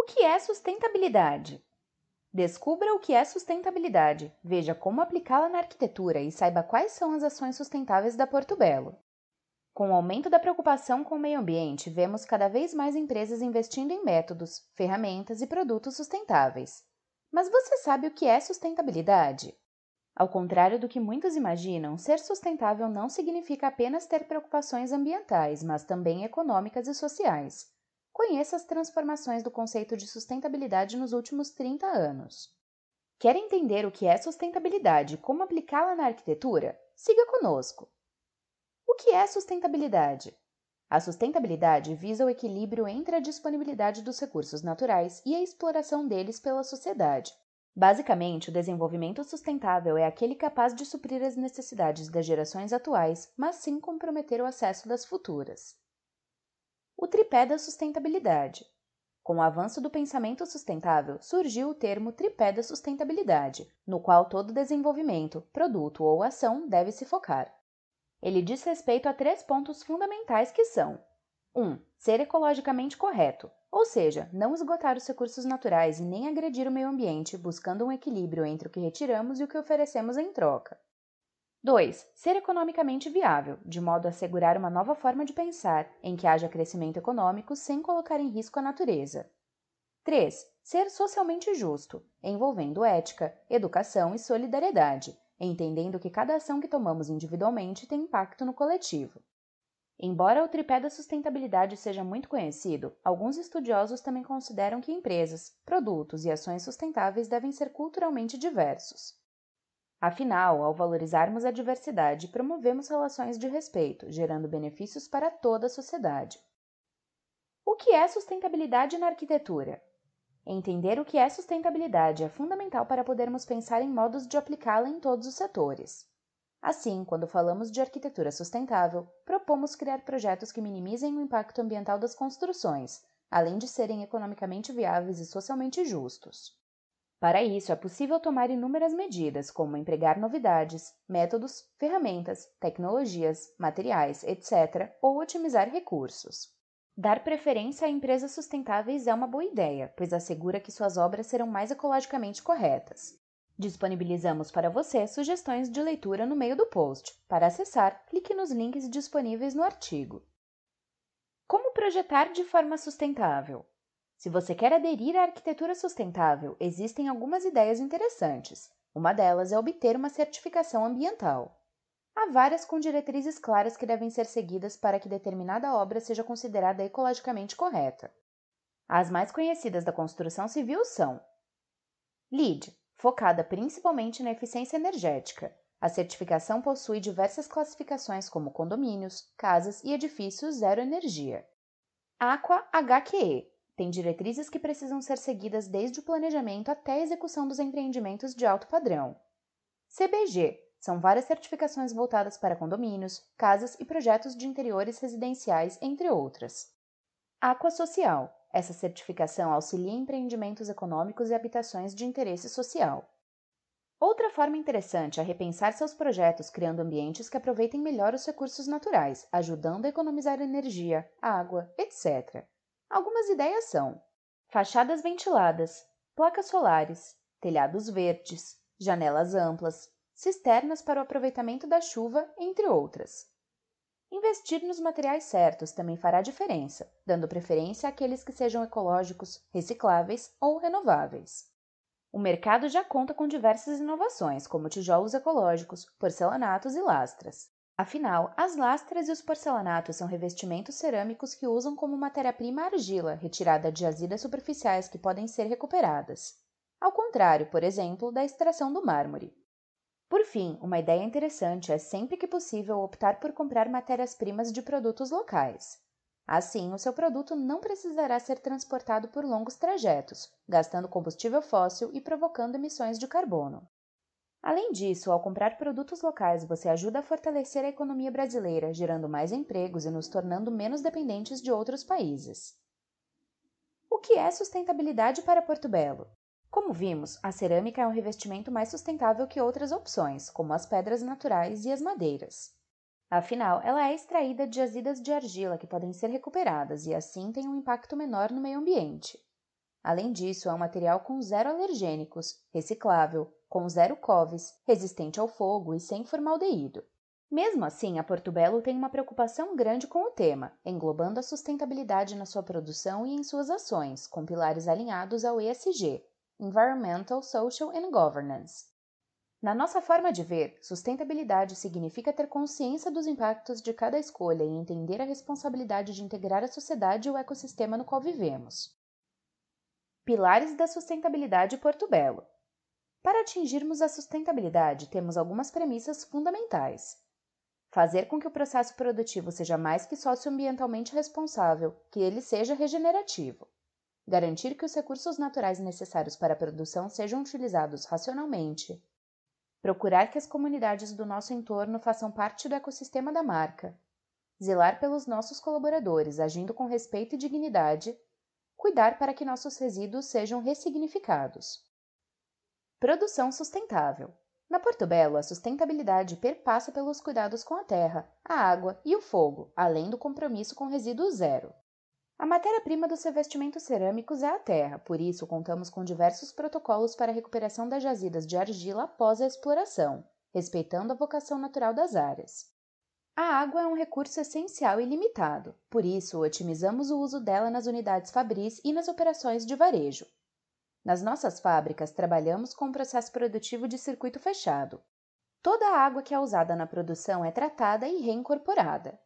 O que é sustentabilidade? Descubra o que é sustentabilidade, veja como aplicá-la na arquitetura e saiba quais são as ações sustentáveis da Porto Belo. Com o aumento da preocupação com o meio ambiente, vemos cada vez mais empresas investindo em métodos, ferramentas e produtos sustentáveis. Mas você sabe o que é sustentabilidade? Ao contrário do que muitos imaginam, ser sustentável não significa apenas ter preocupações ambientais, mas também econômicas e sociais. Conheça as transformações do conceito de sustentabilidade nos últimos 30 anos. Quer entender o que é sustentabilidade e como aplicá-la na arquitetura? Siga conosco! O que é sustentabilidade? A sustentabilidade visa o equilíbrio entre a disponibilidade dos recursos naturais e a exploração deles pela sociedade. Basicamente, o desenvolvimento sustentável é aquele capaz de suprir as necessidades das gerações atuais, mas sem comprometer o acesso das futuras o tripé da sustentabilidade. Com o avanço do pensamento sustentável, surgiu o termo tripé da sustentabilidade, no qual todo desenvolvimento, produto ou ação deve se focar. Ele diz respeito a três pontos fundamentais que são: 1. Um, ser ecologicamente correto, ou seja, não esgotar os recursos naturais e nem agredir o meio ambiente, buscando um equilíbrio entre o que retiramos e o que oferecemos em troca. 2. Ser economicamente viável, de modo a assegurar uma nova forma de pensar, em que haja crescimento econômico sem colocar em risco a natureza. 3. Ser socialmente justo, envolvendo ética, educação e solidariedade, entendendo que cada ação que tomamos individualmente tem impacto no coletivo. Embora o tripé da sustentabilidade seja muito conhecido, alguns estudiosos também consideram que empresas, produtos e ações sustentáveis devem ser culturalmente diversos. Afinal, ao valorizarmos a diversidade, promovemos relações de respeito, gerando benefícios para toda a sociedade. O que é sustentabilidade na arquitetura? Entender o que é sustentabilidade é fundamental para podermos pensar em modos de aplicá-la em todos os setores. Assim, quando falamos de arquitetura sustentável, propomos criar projetos que minimizem o impacto ambiental das construções, além de serem economicamente viáveis e socialmente justos. Para isso, é possível tomar inúmeras medidas, como empregar novidades, métodos, ferramentas, tecnologias, materiais, etc., ou otimizar recursos. Dar preferência a empresas sustentáveis é uma boa ideia, pois assegura que suas obras serão mais ecologicamente corretas. Disponibilizamos para você sugestões de leitura no meio do post. Para acessar, clique nos links disponíveis no artigo. Como projetar de forma sustentável? Se você quer aderir à arquitetura sustentável, existem algumas ideias interessantes. Uma delas é obter uma certificação ambiental. Há várias com diretrizes claras que devem ser seguidas para que determinada obra seja considerada ecologicamente correta. As mais conhecidas da construção civil são LEED, focada principalmente na eficiência energética. A certificação possui diversas classificações como condomínios, casas e edifícios zero energia. Aqua HQE, tem diretrizes que precisam ser seguidas desde o planejamento até a execução dos empreendimentos de alto padrão. CBG são várias certificações voltadas para condomínios, casas e projetos de interiores residenciais, entre outras. Aqua Social. Essa certificação auxilia empreendimentos econômicos e habitações de interesse social. Outra forma interessante é repensar seus projetos criando ambientes que aproveitem melhor os recursos naturais, ajudando a economizar energia, água, etc. Algumas ideias são: fachadas ventiladas, placas solares, telhados verdes, janelas amplas, cisternas para o aproveitamento da chuva, entre outras. Investir nos materiais certos também fará diferença, dando preferência àqueles que sejam ecológicos, recicláveis ou renováveis. O mercado já conta com diversas inovações, como tijolos ecológicos, porcelanatos e lastras. Afinal, as lastras e os porcelanatos são revestimentos cerâmicos que usam como matéria-prima argila, retirada de jazidas superficiais que podem ser recuperadas. Ao contrário, por exemplo, da extração do mármore. Por fim, uma ideia interessante é sempre que possível optar por comprar matérias-primas de produtos locais. Assim, o seu produto não precisará ser transportado por longos trajetos, gastando combustível fóssil e provocando emissões de carbono. Além disso, ao comprar produtos locais, você ajuda a fortalecer a economia brasileira, gerando mais empregos e nos tornando menos dependentes de outros países. O que é sustentabilidade para Porto Belo? Como vimos, a cerâmica é um revestimento mais sustentável que outras opções, como as pedras naturais e as madeiras. Afinal, ela é extraída de jazidas de argila que podem ser recuperadas e assim tem um impacto menor no meio ambiente. Além disso, é um material com zero alergênicos, reciclável, com zero coves, resistente ao fogo e sem formaldeído. Mesmo assim, a Portobello tem uma preocupação grande com o tema, englobando a sustentabilidade na sua produção e em suas ações, com pilares alinhados ao ESG Environmental, Social and Governance. Na nossa forma de ver, sustentabilidade significa ter consciência dos impactos de cada escolha e entender a responsabilidade de integrar a sociedade e o ecossistema no qual vivemos. Pilares da sustentabilidade Porto Belo. Para atingirmos a sustentabilidade, temos algumas premissas fundamentais. Fazer com que o processo produtivo seja mais que socioambientalmente responsável, que ele seja regenerativo. Garantir que os recursos naturais necessários para a produção sejam utilizados racionalmente. Procurar que as comunidades do nosso entorno façam parte do ecossistema da marca. Zelar pelos nossos colaboradores, agindo com respeito e dignidade cuidar para que nossos resíduos sejam ressignificados. Produção sustentável. Na Portobello, a sustentabilidade perpassa pelos cuidados com a terra, a água e o fogo, além do compromisso com resíduo zero. A matéria-prima dos revestimentos cerâmicos é a terra, por isso contamos com diversos protocolos para a recuperação das jazidas de argila após a exploração, respeitando a vocação natural das áreas. A água é um recurso essencial e limitado, por isso otimizamos o uso dela nas unidades fabris e nas operações de varejo. Nas nossas fábricas, trabalhamos com um processo produtivo de circuito fechado. Toda a água que é usada na produção é tratada e reincorporada.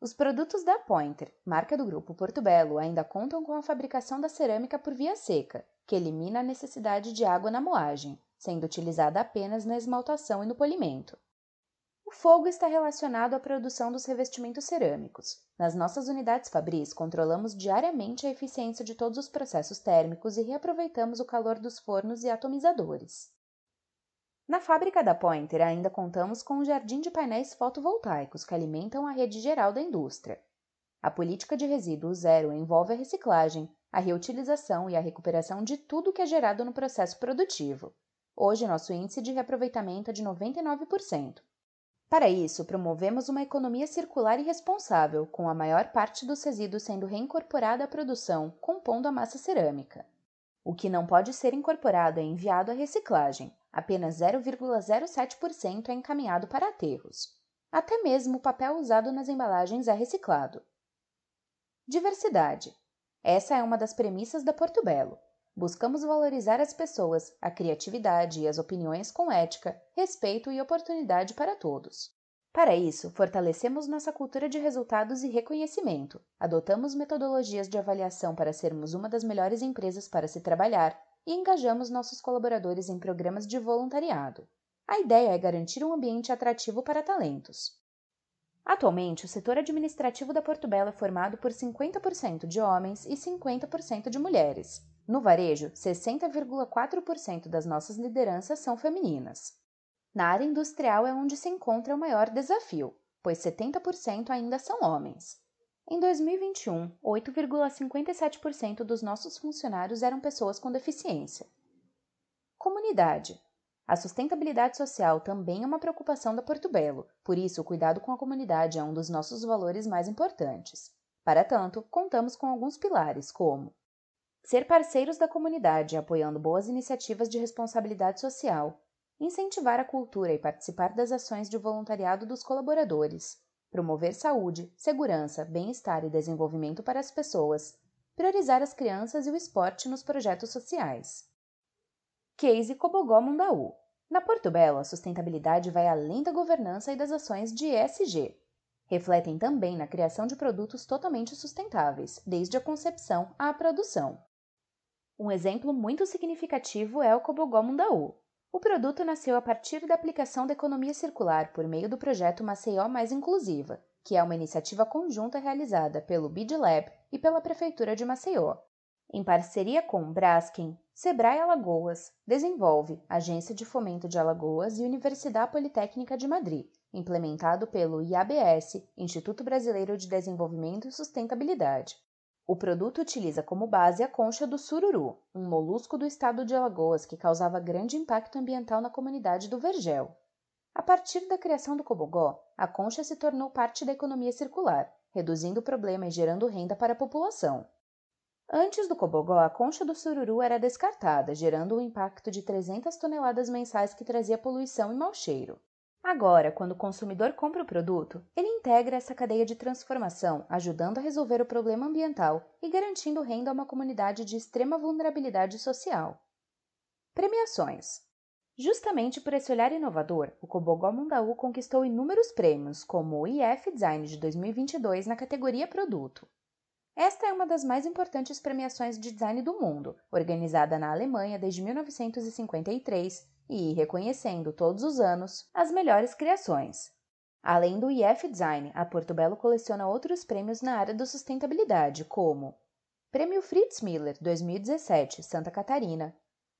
Os produtos da Pointer, marca do grupo Porto Belo, ainda contam com a fabricação da cerâmica por via seca, que elimina a necessidade de água na moagem, sendo utilizada apenas na esmaltação e no polimento. O fogo está relacionado à produção dos revestimentos cerâmicos. Nas nossas unidades fabris, controlamos diariamente a eficiência de todos os processos térmicos e reaproveitamos o calor dos fornos e atomizadores. Na fábrica da Pointer ainda contamos com um jardim de painéis fotovoltaicos que alimentam a rede geral da indústria. A política de resíduo zero envolve a reciclagem, a reutilização e a recuperação de tudo que é gerado no processo produtivo. Hoje, nosso índice de reaproveitamento é de 99%. Para isso, promovemos uma economia circular e responsável, com a maior parte dos resíduos sendo reincorporada à produção, compondo a massa cerâmica. O que não pode ser incorporado é enviado à reciclagem, apenas 0,07% é encaminhado para aterros. Até mesmo o papel usado nas embalagens é reciclado. Diversidade. Essa é uma das premissas da Porto Belo. Buscamos valorizar as pessoas, a criatividade e as opiniões com ética, respeito e oportunidade para todos. Para isso, fortalecemos nossa cultura de resultados e reconhecimento, adotamos metodologias de avaliação para sermos uma das melhores empresas para se trabalhar e engajamos nossos colaboradores em programas de voluntariado. A ideia é garantir um ambiente atrativo para talentos. Atualmente, o setor administrativo da Porto Belo é formado por 50% de homens e 50% de mulheres. No varejo, 60,4% das nossas lideranças são femininas. Na área industrial é onde se encontra o maior desafio, pois 70% ainda são homens. Em 2021, 8,57% dos nossos funcionários eram pessoas com deficiência. Comunidade. A sustentabilidade social também é uma preocupação da Porto Belo, por isso o cuidado com a comunidade é um dos nossos valores mais importantes. Para tanto, contamos com alguns pilares, como Ser parceiros da comunidade, apoiando boas iniciativas de responsabilidade social. Incentivar a cultura e participar das ações de voluntariado dos colaboradores. Promover saúde, segurança, bem-estar e desenvolvimento para as pessoas. Priorizar as crianças e o esporte nos projetos sociais. Case Cobogó Mundaú. Na Porto Belo, a sustentabilidade vai além da governança e das ações de ESG. Refletem também na criação de produtos totalmente sustentáveis, desde a concepção à produção. Um exemplo muito significativo é o Cobogó Mundaú. O produto nasceu a partir da aplicação da economia circular por meio do projeto Maceió Mais Inclusiva, que é uma iniciativa conjunta realizada pelo BID Lab e pela Prefeitura de Maceió. Em parceria com Braskem, Sebrae Alagoas, Desenvolve, Agência de Fomento de Alagoas e Universidade Politécnica de Madrid, implementado pelo IABS, Instituto Brasileiro de Desenvolvimento e Sustentabilidade. O produto utiliza como base a concha do sururu, um molusco do estado de Alagoas que causava grande impacto ambiental na comunidade do Vergel. A partir da criação do cobogó, a concha se tornou parte da economia circular, reduzindo o problema e gerando renda para a população. Antes do Cobogó, a concha do sururu era descartada, gerando um impacto de 300 toneladas mensais que trazia poluição e mau cheiro. Agora, quando o consumidor compra o produto, ele integra essa cadeia de transformação, ajudando a resolver o problema ambiental e garantindo renda a uma comunidade de extrema vulnerabilidade social. Premiações Justamente por esse olhar inovador, o Cobogó Mundaú conquistou inúmeros prêmios, como o IF Design de 2022 na categoria Produto. Esta é uma das mais importantes premiações de design do mundo, organizada na Alemanha desde 1953 e reconhecendo todos os anos as melhores criações. Além do IF Design, a Porto Belo coleciona outros prêmios na área da sustentabilidade, como Prêmio Fritz Miller 2017, Santa Catarina,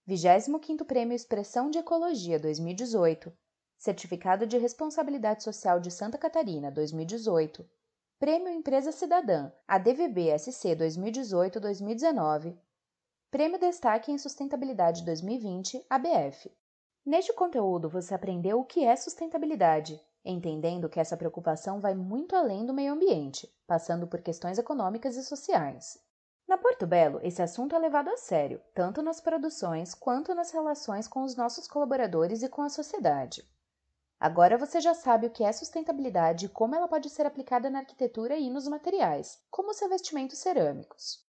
25º Prêmio Expressão de Ecologia 2018, Certificado de Responsabilidade Social de Santa Catarina 2018, Prêmio Empresa Cidadã, ADVB-SC 2018-2019, Prêmio Destaque em Sustentabilidade 2020, ABF. Neste conteúdo você aprendeu o que é sustentabilidade, entendendo que essa preocupação vai muito além do meio ambiente, passando por questões econômicas e sociais. Na Porto Belo, esse assunto é levado a sério, tanto nas produções quanto nas relações com os nossos colaboradores e com a sociedade. Agora você já sabe o que é sustentabilidade e como ela pode ser aplicada na arquitetura e nos materiais, como os revestimentos cerâmicos.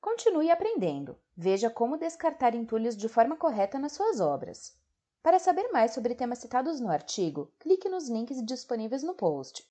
Continue aprendendo. Veja como descartar entulhos de forma correta nas suas obras. Para saber mais sobre temas citados no artigo, clique nos links disponíveis no post.